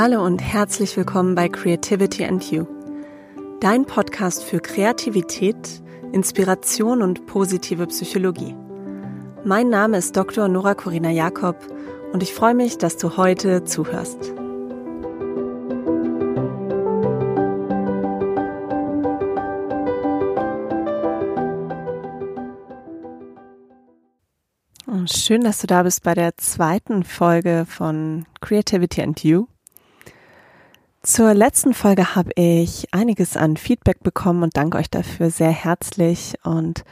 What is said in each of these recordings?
Hallo und herzlich willkommen bei Creativity and You, dein Podcast für Kreativität, Inspiration und positive Psychologie. Mein Name ist Dr. Nora Corina Jakob und ich freue mich, dass du heute zuhörst. Schön, dass du da bist bei der zweiten Folge von Creativity and You. Zur letzten Folge habe ich einiges an Feedback bekommen und danke euch dafür sehr herzlich. Und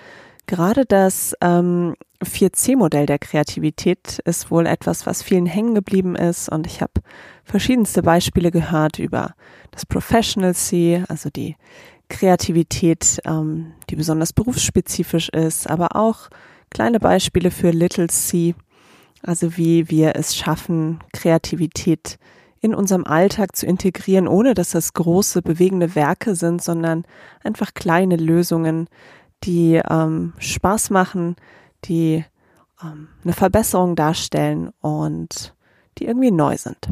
gerade das ähm, 4C-Modell der Kreativität ist wohl etwas, was vielen hängen geblieben ist. Und ich habe verschiedenste Beispiele gehört über das Professional C, also die Kreativität, ähm, die besonders berufsspezifisch ist, aber auch kleine Beispiele für Little C, also wie wir es schaffen, Kreativität in unserem Alltag zu integrieren, ohne dass das große, bewegende Werke sind, sondern einfach kleine Lösungen, die ähm, Spaß machen, die ähm, eine Verbesserung darstellen und die irgendwie neu sind.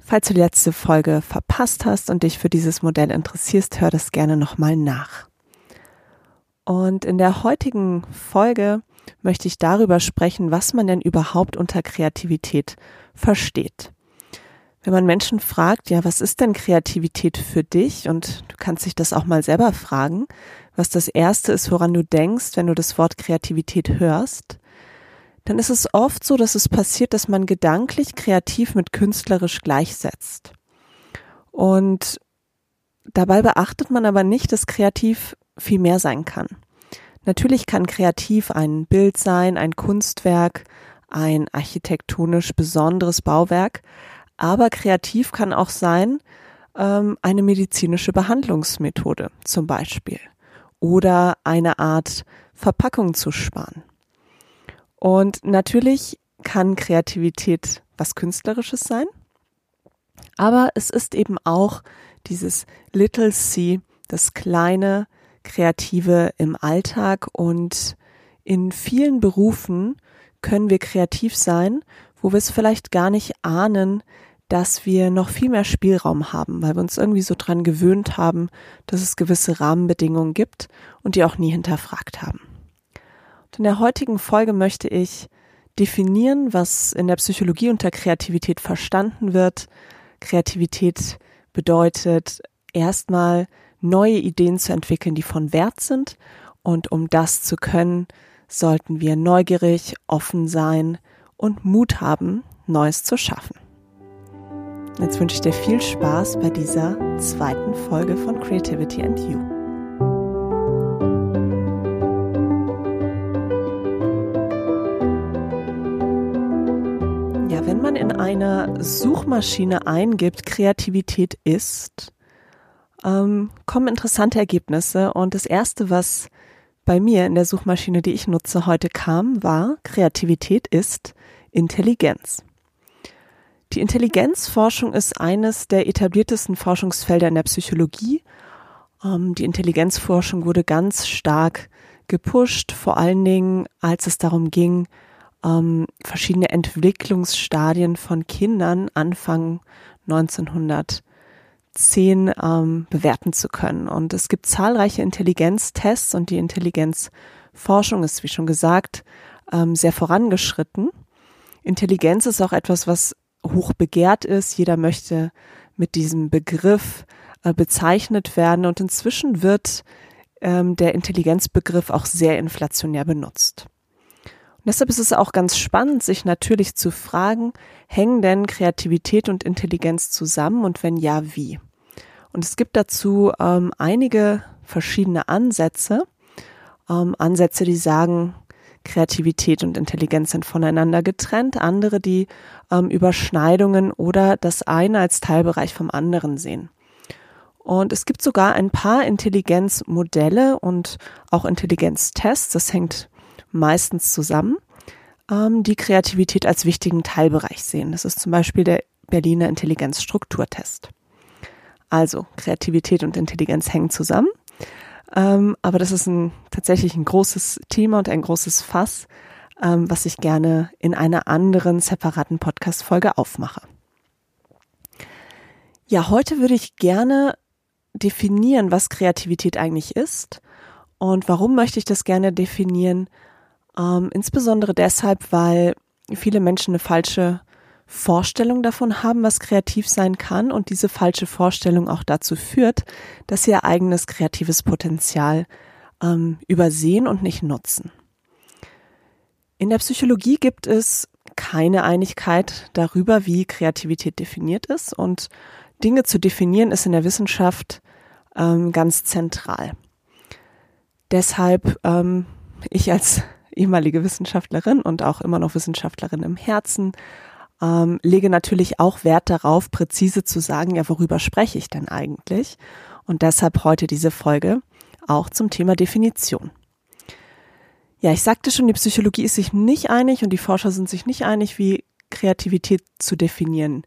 Falls du die letzte Folge verpasst hast und dich für dieses Modell interessierst, hör das gerne nochmal nach. Und in der heutigen Folge möchte ich darüber sprechen, was man denn überhaupt unter Kreativität versteht wenn man Menschen fragt, ja, was ist denn Kreativität für dich? Und du kannst dich das auch mal selber fragen, was das Erste ist, woran du denkst, wenn du das Wort Kreativität hörst, dann ist es oft so, dass es passiert, dass man gedanklich kreativ mit künstlerisch gleichsetzt. Und dabei beachtet man aber nicht, dass kreativ viel mehr sein kann. Natürlich kann kreativ ein Bild sein, ein Kunstwerk, ein architektonisch besonderes Bauwerk, aber kreativ kann auch sein ähm, eine medizinische Behandlungsmethode zum Beispiel oder eine Art Verpackung zu sparen. Und natürlich kann Kreativität was Künstlerisches sein, aber es ist eben auch dieses Little C, das kleine Kreative im Alltag und in vielen Berufen können wir kreativ sein, wo wir es vielleicht gar nicht ahnen, dass wir noch viel mehr Spielraum haben, weil wir uns irgendwie so dran gewöhnt haben, dass es gewisse Rahmenbedingungen gibt und die auch nie hinterfragt haben. Und in der heutigen Folge möchte ich definieren, was in der Psychologie unter Kreativität verstanden wird. Kreativität bedeutet erstmal neue Ideen zu entwickeln, die von Wert sind. Und um das zu können, sollten wir neugierig, offen sein und Mut haben, Neues zu schaffen. Jetzt wünsche ich dir viel Spaß bei dieser zweiten Folge von Creativity and You. Ja, wenn man in einer Suchmaschine eingibt, Kreativität ist, ähm, kommen interessante Ergebnisse. Und das erste, was bei mir in der Suchmaschine, die ich nutze, heute kam, war Kreativität ist Intelligenz. Die Intelligenzforschung ist eines der etabliertesten Forschungsfelder in der Psychologie. Ähm, die Intelligenzforschung wurde ganz stark gepusht, vor allen Dingen, als es darum ging, ähm, verschiedene Entwicklungsstadien von Kindern Anfang 1910 ähm, bewerten zu können. Und es gibt zahlreiche Intelligenztests und die Intelligenzforschung ist, wie schon gesagt, sehr vorangeschritten. Intelligenz ist auch etwas, was hoch begehrt ist. Jeder möchte mit diesem Begriff äh, bezeichnet werden und inzwischen wird ähm, der Intelligenzbegriff auch sehr inflationär benutzt. Und deshalb ist es auch ganz spannend, sich natürlich zu fragen, hängen denn Kreativität und Intelligenz zusammen und wenn ja, wie? Und es gibt dazu ähm, einige verschiedene Ansätze, ähm, Ansätze, die sagen, Kreativität und Intelligenz sind voneinander getrennt, andere, die ähm, Überschneidungen oder das eine als Teilbereich vom anderen sehen. Und es gibt sogar ein paar Intelligenzmodelle und auch Intelligenztests, das hängt meistens zusammen, ähm, die Kreativität als wichtigen Teilbereich sehen. Das ist zum Beispiel der Berliner Intelligenzstrukturtest. Also Kreativität und Intelligenz hängen zusammen. Ähm, aber das ist ein, tatsächlich ein großes Thema und ein großes Fass, ähm, was ich gerne in einer anderen separaten Podcast-Folge aufmache. Ja, heute würde ich gerne definieren, was Kreativität eigentlich ist. Und warum möchte ich das gerne definieren? Ähm, insbesondere deshalb, weil viele Menschen eine falsche Vorstellung davon haben, was kreativ sein kann und diese falsche Vorstellung auch dazu führt, dass sie ihr eigenes kreatives Potenzial ähm, übersehen und nicht nutzen. In der Psychologie gibt es keine Einigkeit darüber, wie Kreativität definiert ist und Dinge zu definieren ist in der Wissenschaft ähm, ganz zentral. Deshalb ähm, ich als ehemalige Wissenschaftlerin und auch immer noch Wissenschaftlerin im Herzen ähm, lege natürlich auch Wert darauf, präzise zu sagen, ja, worüber spreche ich denn eigentlich? Und deshalb heute diese Folge auch zum Thema Definition. Ja, ich sagte schon, die Psychologie ist sich nicht einig und die Forscher sind sich nicht einig, wie Kreativität zu definieren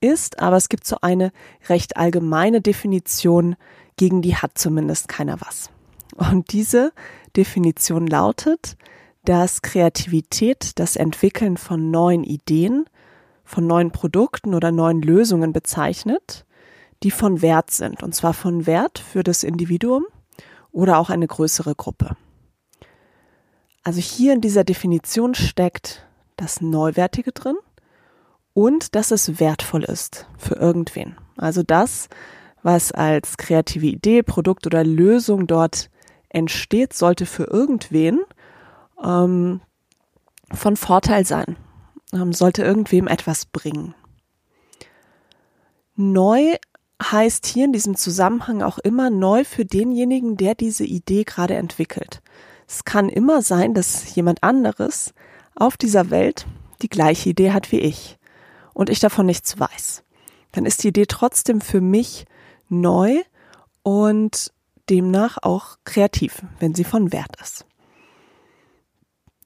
ist, aber es gibt so eine recht allgemeine Definition, gegen die hat zumindest keiner was. Und diese Definition lautet, dass Kreativität das Entwickeln von neuen Ideen, von neuen Produkten oder neuen Lösungen bezeichnet, die von Wert sind, und zwar von Wert für das Individuum oder auch eine größere Gruppe. Also hier in dieser Definition steckt das Neuwertige drin und dass es wertvoll ist für irgendwen. Also das, was als kreative Idee, Produkt oder Lösung dort entsteht, sollte für irgendwen ähm, von Vorteil sein, sollte irgendwem etwas bringen. Neu heißt hier in diesem Zusammenhang auch immer neu für denjenigen, der diese Idee gerade entwickelt. Es kann immer sein, dass jemand anderes auf dieser Welt die gleiche Idee hat wie ich und ich davon nichts weiß. Dann ist die Idee trotzdem für mich neu und demnach auch kreativ, wenn sie von Wert ist.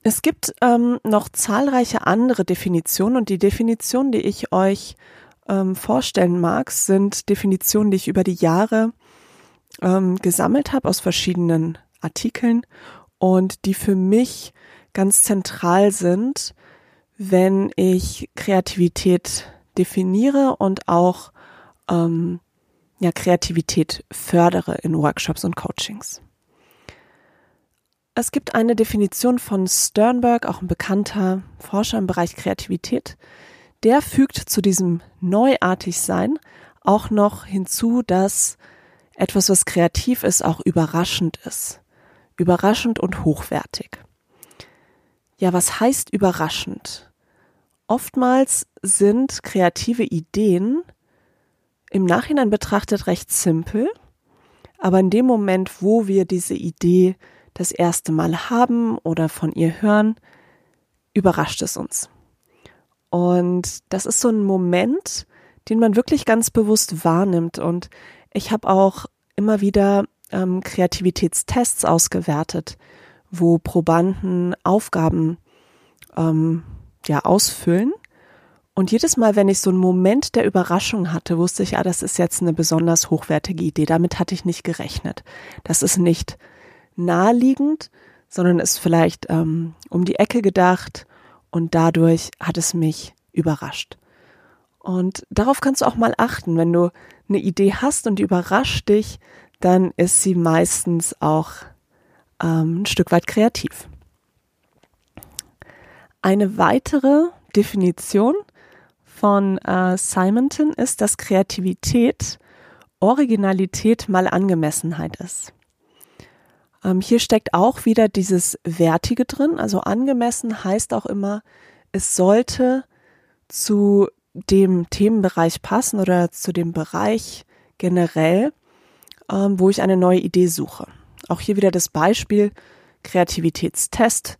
Es gibt ähm, noch zahlreiche andere Definitionen und die Definitionen, die ich euch ähm, vorstellen mag, sind Definitionen, die ich über die Jahre ähm, gesammelt habe aus verschiedenen Artikeln und die für mich ganz zentral sind, wenn ich Kreativität definiere und auch ähm, ja, Kreativität fördere in Workshops und Coachings. Es gibt eine Definition von Sternberg, auch ein bekannter Forscher im Bereich Kreativität. Der fügt zu diesem Neuartigsein auch noch hinzu, dass etwas, was kreativ ist, auch überraschend ist. Überraschend und hochwertig. Ja, was heißt überraschend? Oftmals sind kreative Ideen im Nachhinein betrachtet recht simpel, aber in dem Moment, wo wir diese Idee das erste Mal haben oder von ihr hören, überrascht es uns. Und das ist so ein Moment, den man wirklich ganz bewusst wahrnimmt. Und ich habe auch immer wieder ähm, Kreativitätstests ausgewertet, wo Probanden Aufgaben ähm, ja ausfüllen. Und jedes Mal, wenn ich so einen Moment der Überraschung hatte, wusste ich, ah, das ist jetzt eine besonders hochwertige Idee. Damit hatte ich nicht gerechnet. Das ist nicht naheliegend, sondern ist vielleicht ähm, um die Ecke gedacht und dadurch hat es mich überrascht. Und darauf kannst du auch mal achten. Wenn du eine Idee hast und die überrascht dich, dann ist sie meistens auch ähm, ein Stück weit kreativ. Eine weitere Definition von äh, Simonton ist, dass Kreativität Originalität mal Angemessenheit ist. Ähm, hier steckt auch wieder dieses Wertige drin. Also angemessen heißt auch immer, es sollte zu dem Themenbereich passen oder zu dem Bereich generell, ähm, wo ich eine neue Idee suche. Auch hier wieder das Beispiel Kreativitätstest.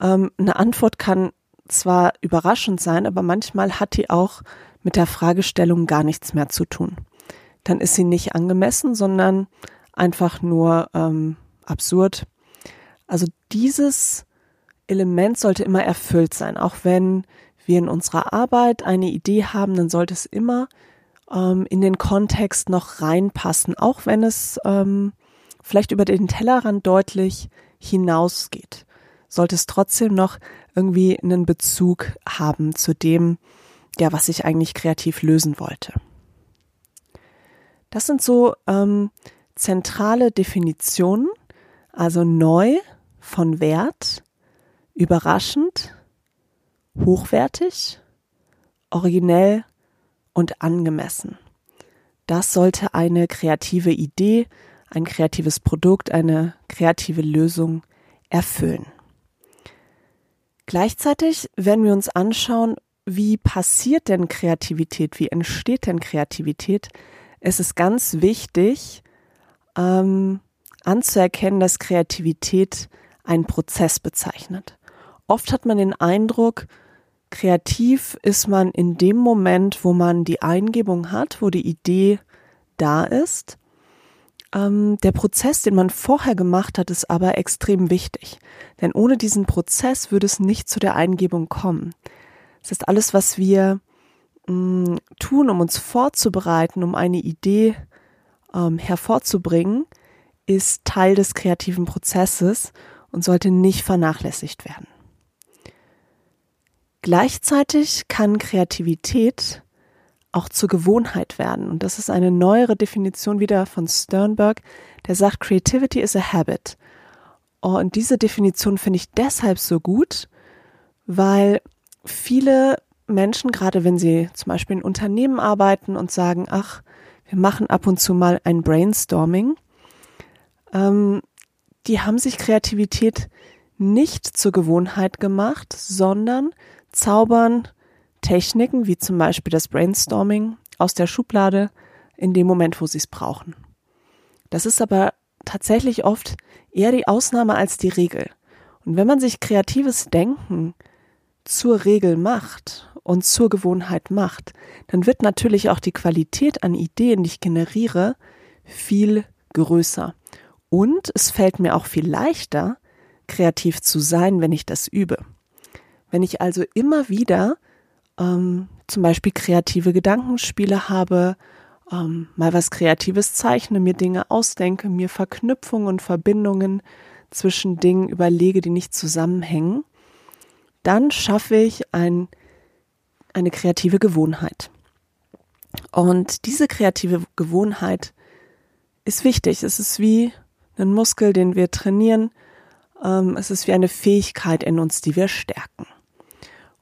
Ähm, eine Antwort kann zwar überraschend sein, aber manchmal hat die auch mit der Fragestellung gar nichts mehr zu tun. Dann ist sie nicht angemessen, sondern einfach nur ähm, absurd. Also dieses Element sollte immer erfüllt sein. Auch wenn wir in unserer Arbeit eine Idee haben, dann sollte es immer ähm, in den Kontext noch reinpassen, auch wenn es ähm, vielleicht über den Tellerrand deutlich hinausgeht. Sollte es trotzdem noch irgendwie einen Bezug haben zu dem, ja, was ich eigentlich kreativ lösen wollte. Das sind so ähm, zentrale Definitionen, also neu, von Wert, überraschend, hochwertig, originell und angemessen. Das sollte eine kreative Idee, ein kreatives Produkt, eine kreative Lösung erfüllen. Gleichzeitig werden wir uns anschauen, wie passiert denn Kreativität, wie entsteht denn Kreativität, es ist ganz wichtig ähm, anzuerkennen, dass Kreativität einen Prozess bezeichnet. Oft hat man den Eindruck, kreativ ist man in dem Moment, wo man die Eingebung hat, wo die Idee da ist. Ähm, der Prozess, den man vorher gemacht hat, ist aber extrem wichtig. Denn ohne diesen Prozess würde es nicht zu der Eingebung kommen. Das ist alles, was wir mh, tun, um uns vorzubereiten, um eine Idee ähm, hervorzubringen, ist Teil des kreativen Prozesses und sollte nicht vernachlässigt werden. Gleichzeitig kann Kreativität auch zur Gewohnheit werden. Und das ist eine neuere Definition wieder von Sternberg, der sagt, Creativity is a habit. Und diese Definition finde ich deshalb so gut, weil viele Menschen, gerade wenn sie zum Beispiel in Unternehmen arbeiten und sagen, ach, wir machen ab und zu mal ein Brainstorming, ähm, die haben sich Kreativität nicht zur Gewohnheit gemacht, sondern zaubern Techniken wie zum Beispiel das Brainstorming aus der Schublade in dem Moment, wo sie es brauchen. Das ist aber tatsächlich oft eher die Ausnahme als die Regel. Und wenn man sich kreatives Denken zur Regel macht und zur Gewohnheit macht, dann wird natürlich auch die Qualität an Ideen, die ich generiere, viel größer. Und es fällt mir auch viel leichter, kreativ zu sein, wenn ich das übe. Wenn ich also immer wieder ähm, zum Beispiel kreative Gedankenspiele habe, ähm, mal was Kreatives zeichne, mir Dinge ausdenke, mir Verknüpfungen und Verbindungen zwischen Dingen überlege, die nicht zusammenhängen, dann schaffe ich ein, eine kreative Gewohnheit. Und diese kreative Gewohnheit ist wichtig. Es ist wie ein Muskel, den wir trainieren. Ähm, es ist wie eine Fähigkeit in uns, die wir stärken.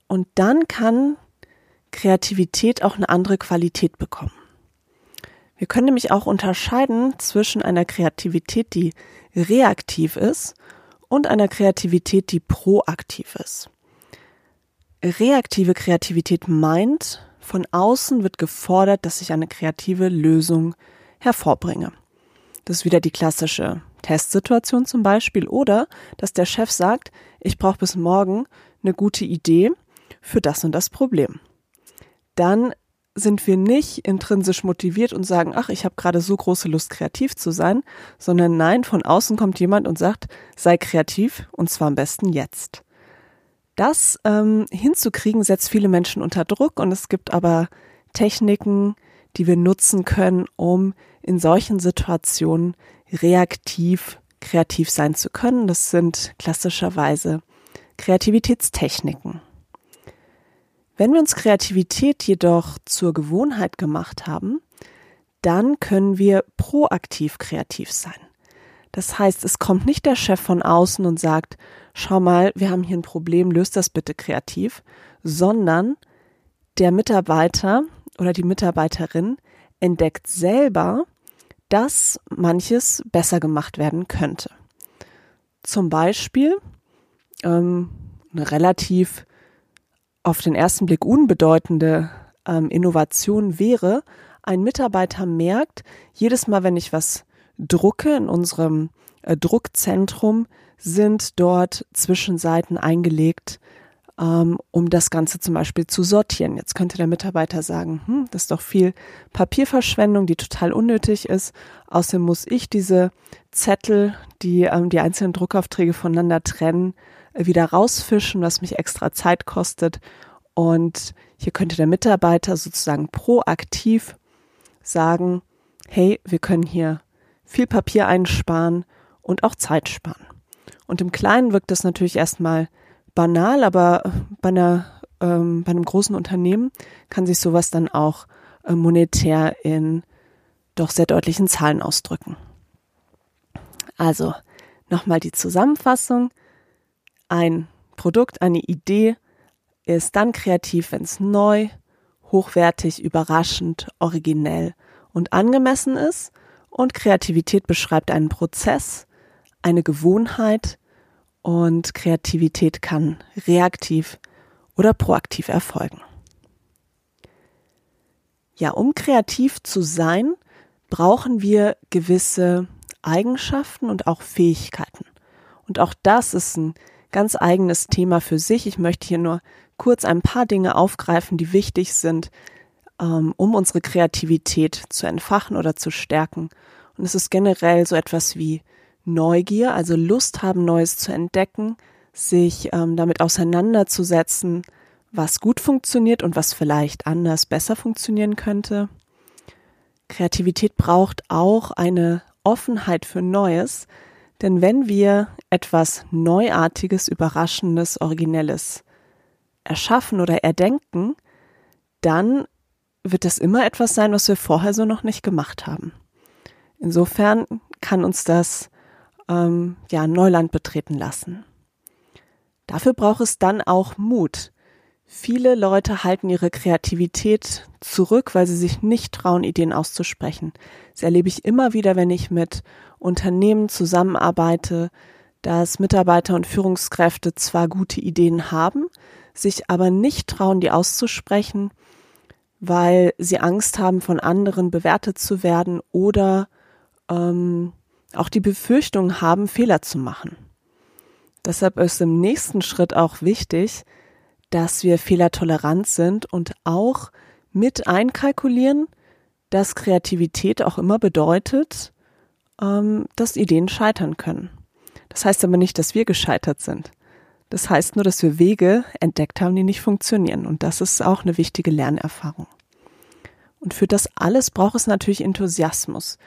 Und dann kann Kreativität auch eine andere Qualität bekommen. Wir können nämlich auch unterscheiden zwischen einer Kreativität, die reaktiv ist und einer Kreativität, die proaktiv ist. Reaktive Kreativität meint, von außen wird gefordert, dass ich eine kreative Lösung hervorbringe. Das ist wieder die klassische Testsituation zum Beispiel. Oder dass der Chef sagt, ich brauche bis morgen eine gute Idee für das und das Problem. Dann sind wir nicht intrinsisch motiviert und sagen, ach, ich habe gerade so große Lust, kreativ zu sein, sondern nein, von außen kommt jemand und sagt, sei kreativ und zwar am besten jetzt. Das ähm, hinzukriegen setzt viele Menschen unter Druck und es gibt aber Techniken, die wir nutzen können, um in solchen Situationen reaktiv kreativ sein zu können. Das sind klassischerweise Kreativitätstechniken. Wenn wir uns Kreativität jedoch zur Gewohnheit gemacht haben, dann können wir proaktiv kreativ sein. Das heißt, es kommt nicht der Chef von außen und sagt, schau mal, wir haben hier ein Problem, löst das bitte kreativ, sondern der Mitarbeiter oder die Mitarbeiterin entdeckt selber, dass manches besser gemacht werden könnte. Zum Beispiel ähm, eine relativ auf den ersten Blick unbedeutende ähm, Innovation wäre, ein Mitarbeiter merkt, jedes Mal, wenn ich was drucke in unserem äh, Druckzentrum, sind dort Zwischenseiten eingelegt, ähm, um das Ganze zum Beispiel zu sortieren. Jetzt könnte der Mitarbeiter sagen, hm, das ist doch viel Papierverschwendung, die total unnötig ist. Außerdem muss ich diese Zettel, die ähm, die einzelnen Druckaufträge voneinander trennen, äh, wieder rausfischen, was mich extra Zeit kostet. Und hier könnte der Mitarbeiter sozusagen proaktiv sagen, hey, wir können hier viel Papier einsparen und auch Zeit sparen. Und im Kleinen wirkt das natürlich erstmal banal, aber bei, einer, ähm, bei einem großen Unternehmen kann sich sowas dann auch äh, monetär in doch sehr deutlichen Zahlen ausdrücken. Also nochmal die Zusammenfassung. Ein Produkt, eine Idee ist dann kreativ, wenn es neu, hochwertig, überraschend, originell und angemessen ist. Und Kreativität beschreibt einen Prozess, eine Gewohnheit und Kreativität kann reaktiv oder proaktiv erfolgen. Ja, um kreativ zu sein, brauchen wir gewisse Eigenschaften und auch Fähigkeiten. Und auch das ist ein ganz eigenes Thema für sich. Ich möchte hier nur kurz ein paar Dinge aufgreifen, die wichtig sind, ähm, um unsere Kreativität zu entfachen oder zu stärken. Und es ist generell so etwas wie Neugier, also Lust haben, Neues zu entdecken, sich ähm, damit auseinanderzusetzen, was gut funktioniert und was vielleicht anders besser funktionieren könnte. Kreativität braucht auch eine Offenheit für Neues, denn wenn wir etwas Neuartiges, Überraschendes, Originelles erschaffen oder erdenken, dann wird das immer etwas sein, was wir vorher so noch nicht gemacht haben. Insofern kann uns das ähm, ja Neuland betreten lassen. Dafür braucht es dann auch Mut. Viele Leute halten ihre Kreativität zurück, weil sie sich nicht trauen, Ideen auszusprechen. Das erlebe ich immer wieder, wenn ich mit Unternehmen zusammenarbeite, dass Mitarbeiter und Führungskräfte zwar gute Ideen haben, sich aber nicht trauen, die auszusprechen, weil sie Angst haben, von anderen bewertet zu werden oder ähm, auch die Befürchtung haben, Fehler zu machen. Deshalb ist im nächsten Schritt auch wichtig, dass wir fehlertolerant sind und auch mit einkalkulieren, dass Kreativität auch immer bedeutet, ähm, dass Ideen scheitern können. Das heißt aber nicht, dass wir gescheitert sind. Das heißt nur, dass wir Wege entdeckt haben, die nicht funktionieren. Und das ist auch eine wichtige Lernerfahrung. Und für das alles braucht es natürlich Enthusiasmus.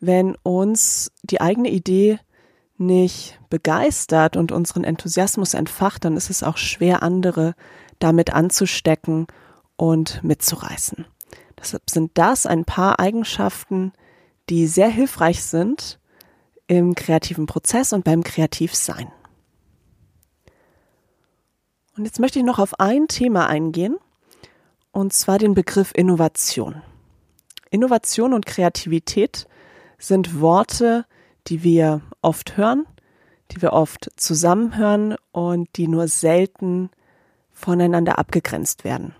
Wenn uns die eigene Idee nicht begeistert und unseren Enthusiasmus entfacht, dann ist es auch schwer, andere damit anzustecken und mitzureißen. Deshalb sind das ein paar Eigenschaften, die sehr hilfreich sind im kreativen Prozess und beim Kreativsein. Und jetzt möchte ich noch auf ein Thema eingehen, und zwar den Begriff Innovation. Innovation und Kreativität sind Worte, die wir oft hören, die wir oft zusammenhören und die nur selten voneinander abgegrenzt werden.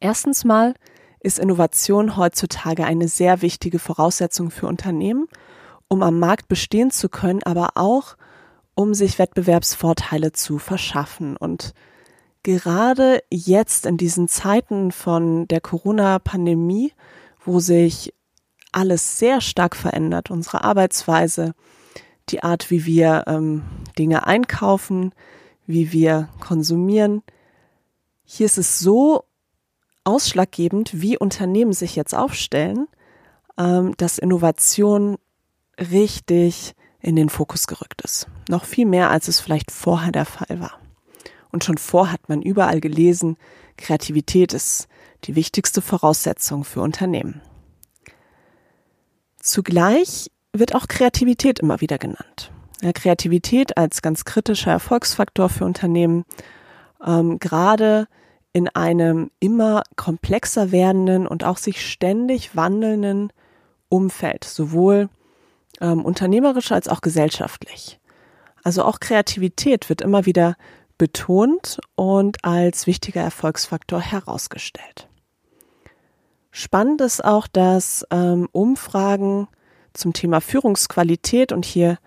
Erstens mal ist Innovation heutzutage eine sehr wichtige Voraussetzung für Unternehmen, um am Markt bestehen zu können, aber auch um sich Wettbewerbsvorteile zu verschaffen. Und gerade jetzt in diesen Zeiten von der Corona-Pandemie, wo sich alles sehr stark verändert, unsere Arbeitsweise, die Art, wie wir ähm, Dinge einkaufen, wie wir konsumieren. Hier ist es so ausschlaggebend, wie Unternehmen sich jetzt aufstellen, ähm, dass Innovation richtig in den Fokus gerückt ist. Noch viel mehr, als es vielleicht vorher der Fall war. Und schon vor hat man überall gelesen, Kreativität ist die wichtigste Voraussetzung für Unternehmen. Zugleich wird auch Kreativität immer wieder genannt. Ja, Kreativität als ganz kritischer Erfolgsfaktor für Unternehmen, ähm, gerade in einem immer komplexer werdenden und auch sich ständig wandelnden Umfeld, sowohl ähm, unternehmerisch als auch gesellschaftlich. Also auch Kreativität wird immer wieder betont und als wichtiger Erfolgsfaktor herausgestellt. Spannend ist auch, dass ähm, Umfragen zum Thema Führungsqualität und hier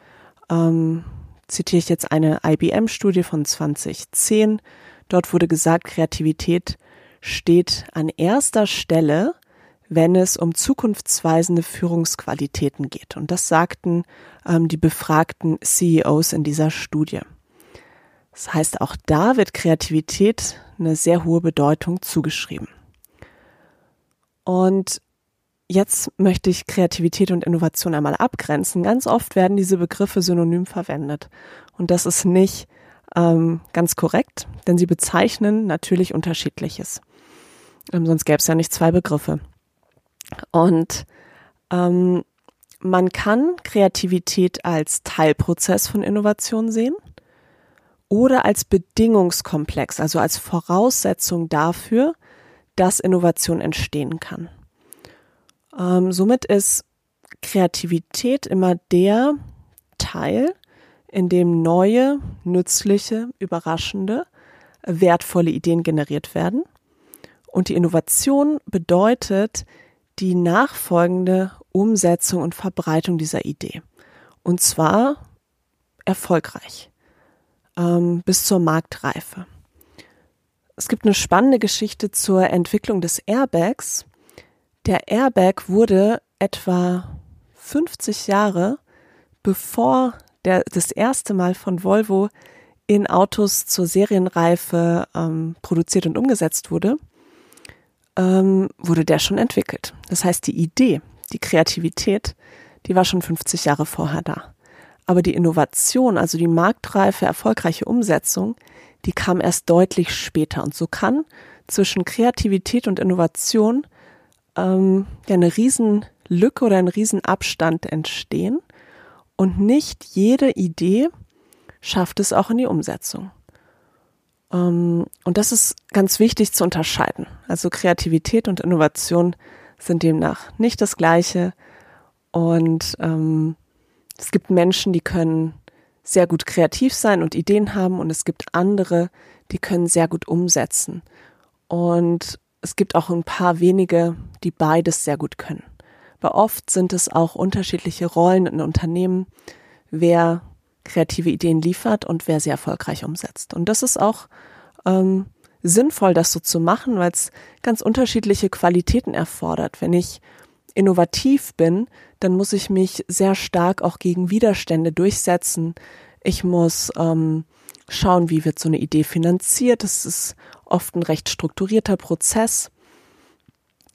ähm, zitiere ich jetzt eine IBM-Studie von 2010. Dort wurde gesagt, Kreativität steht an erster Stelle, wenn es um zukunftsweisende Führungsqualitäten geht. Und das sagten ähm, die befragten CEOs in dieser Studie. Das heißt, auch da wird Kreativität eine sehr hohe Bedeutung zugeschrieben. Und jetzt möchte ich Kreativität und Innovation einmal abgrenzen. Ganz oft werden diese Begriffe synonym verwendet. Und das ist nicht ähm, ganz korrekt, denn sie bezeichnen natürlich unterschiedliches. Ähm, sonst gäbe es ja nicht zwei Begriffe. Und ähm, man kann Kreativität als Teilprozess von Innovation sehen oder als Bedingungskomplex, also als Voraussetzung dafür, dass Innovation entstehen kann. Ähm, somit ist Kreativität immer der Teil, in dem neue, nützliche, überraschende, wertvolle Ideen generiert werden. Und die Innovation bedeutet die nachfolgende Umsetzung und Verbreitung dieser Idee. Und zwar erfolgreich ähm, bis zur Marktreife. Es gibt eine spannende Geschichte zur Entwicklung des Airbags. Der Airbag wurde etwa 50 Jahre bevor der, das erste Mal von Volvo in Autos zur Serienreife ähm, produziert und umgesetzt wurde, ähm, wurde der schon entwickelt. Das heißt, die Idee, die Kreativität, die war schon 50 Jahre vorher da. Aber die Innovation, also die marktreife, erfolgreiche Umsetzung, die kam erst deutlich später. Und so kann zwischen Kreativität und Innovation ähm, ja eine Riesenlücke oder ein Riesenabstand entstehen. Und nicht jede Idee schafft es auch in die Umsetzung. Ähm, und das ist ganz wichtig zu unterscheiden. Also Kreativität und Innovation sind demnach nicht das gleiche. Und ähm, es gibt Menschen, die können sehr gut kreativ sein und Ideen haben und es gibt andere, die können sehr gut umsetzen. Und es gibt auch ein paar wenige, die beides sehr gut können. Aber oft sind es auch unterschiedliche Rollen in Unternehmen, wer kreative Ideen liefert und wer sie erfolgreich umsetzt. Und das ist auch ähm, sinnvoll, das so zu machen, weil es ganz unterschiedliche Qualitäten erfordert. Wenn ich innovativ bin, dann muss ich mich sehr stark auch gegen Widerstände durchsetzen. Ich muss ähm, schauen, wie wird so eine Idee finanziert. Das ist oft ein recht strukturierter Prozess.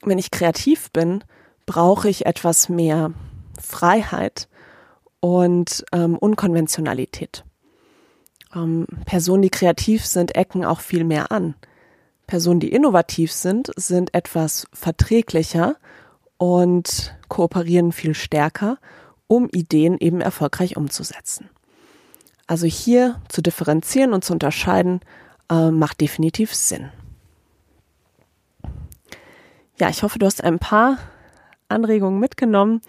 Wenn ich kreativ bin, brauche ich etwas mehr Freiheit und ähm, Unkonventionalität. Ähm, Personen, die kreativ sind, ecken auch viel mehr an. Personen, die innovativ sind, sind etwas verträglicher und kooperieren viel stärker, um Ideen eben erfolgreich umzusetzen. Also hier zu differenzieren und zu unterscheiden, äh, macht definitiv Sinn. Ja, ich hoffe, du hast ein paar Anregungen mitgenommen,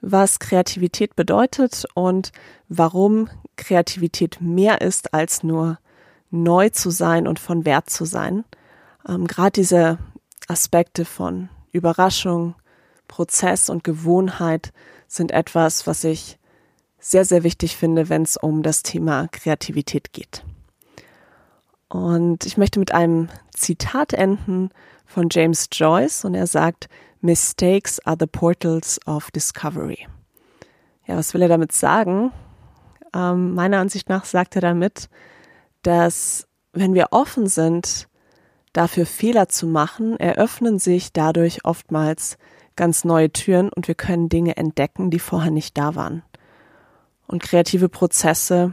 was Kreativität bedeutet und warum Kreativität mehr ist als nur neu zu sein und von Wert zu sein. Ähm, Gerade diese Aspekte von Überraschung, Prozess und Gewohnheit sind etwas, was ich sehr, sehr wichtig finde, wenn es um das Thema Kreativität geht. Und ich möchte mit einem Zitat enden von James Joyce und er sagt, Mistakes are the portals of discovery. Ja, was will er damit sagen? Ähm, meiner Ansicht nach sagt er damit, dass wenn wir offen sind, dafür Fehler zu machen, eröffnen sich dadurch oftmals ganz neue Türen und wir können Dinge entdecken, die vorher nicht da waren. Und kreative Prozesse,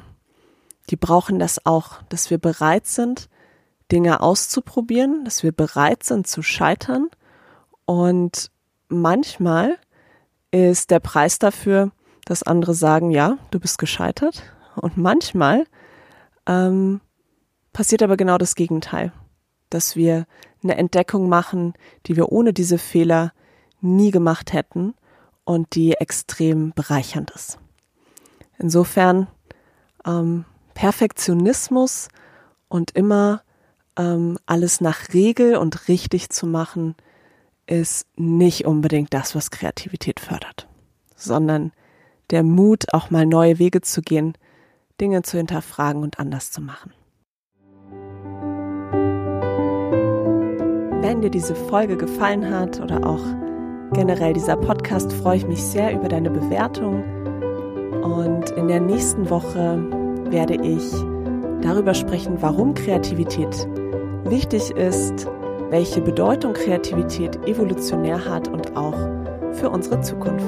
die brauchen das auch, dass wir bereit sind, Dinge auszuprobieren, dass wir bereit sind zu scheitern. Und manchmal ist der Preis dafür, dass andere sagen, ja, du bist gescheitert. Und manchmal ähm, passiert aber genau das Gegenteil, dass wir eine Entdeckung machen, die wir ohne diese Fehler nie gemacht hätten und die extrem bereichernd ist. Insofern ähm, Perfektionismus und immer ähm, alles nach Regel und richtig zu machen, ist nicht unbedingt das, was Kreativität fördert, sondern der Mut, auch mal neue Wege zu gehen, Dinge zu hinterfragen und anders zu machen. Wenn dir diese Folge gefallen hat oder auch generell dieser Podcast freue ich mich sehr über deine Bewertung. Und in der nächsten Woche werde ich darüber sprechen, warum Kreativität wichtig ist, welche Bedeutung Kreativität evolutionär hat und auch für unsere Zukunft.